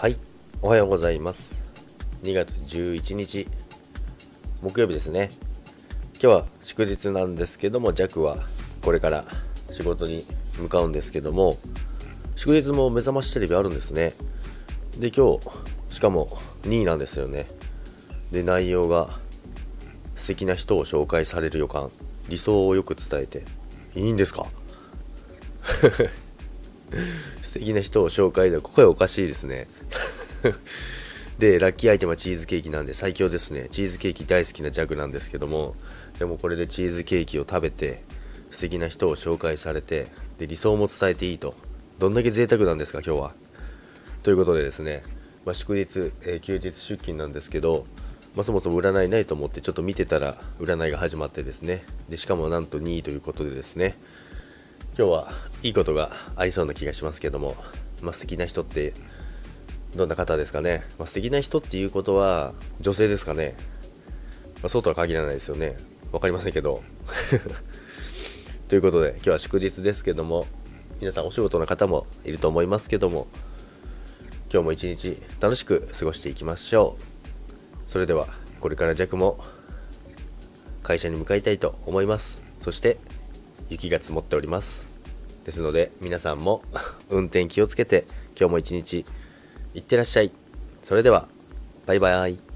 はい。おはようございます。2月11日木曜日ですね。今日は祝日なんですけども弱はこれから仕事に向かうんですけども祝日も目覚ましテレビあるんですね。で今日しかも2位なんですよね。で内容が素敵な人を紹介される予感理想をよく伝えていいんですか？素敵な人を紹介で声おかしいですね。でラッキーアイテムはチーズケーキなんで最強ですね。チーズケーキ大好きなジャグなんですけども。でもこれでチーズケーキを食べて素敵な人を紹介されてで理想も伝えていいと。どんだけ贅沢なんですか今日は。ということでですね、まあ、祝日、えー、休日出勤なんですけど、まあ、そもそも占いないと思ってちょっと見てたら占いが始まってですね。でしかもなんと2位ということでですね。今日はいいことがありそうな気がしますけども、まあ、素敵な人ってどんな方ですかね、まあ、素敵な人っていうことは女性ですかね、まあ、そうとは限らないですよね。分かりませんけど。ということで今日は祝日ですけども皆さんお仕事の方もいると思いますけども今日も一日楽しく過ごしていきましょう。それではこれから弱も会社に向かいたいと思います。そして雪が積もっております。ですので皆さんも 運転気をつけて今日も一日いってらっしゃい。それではバイバイ。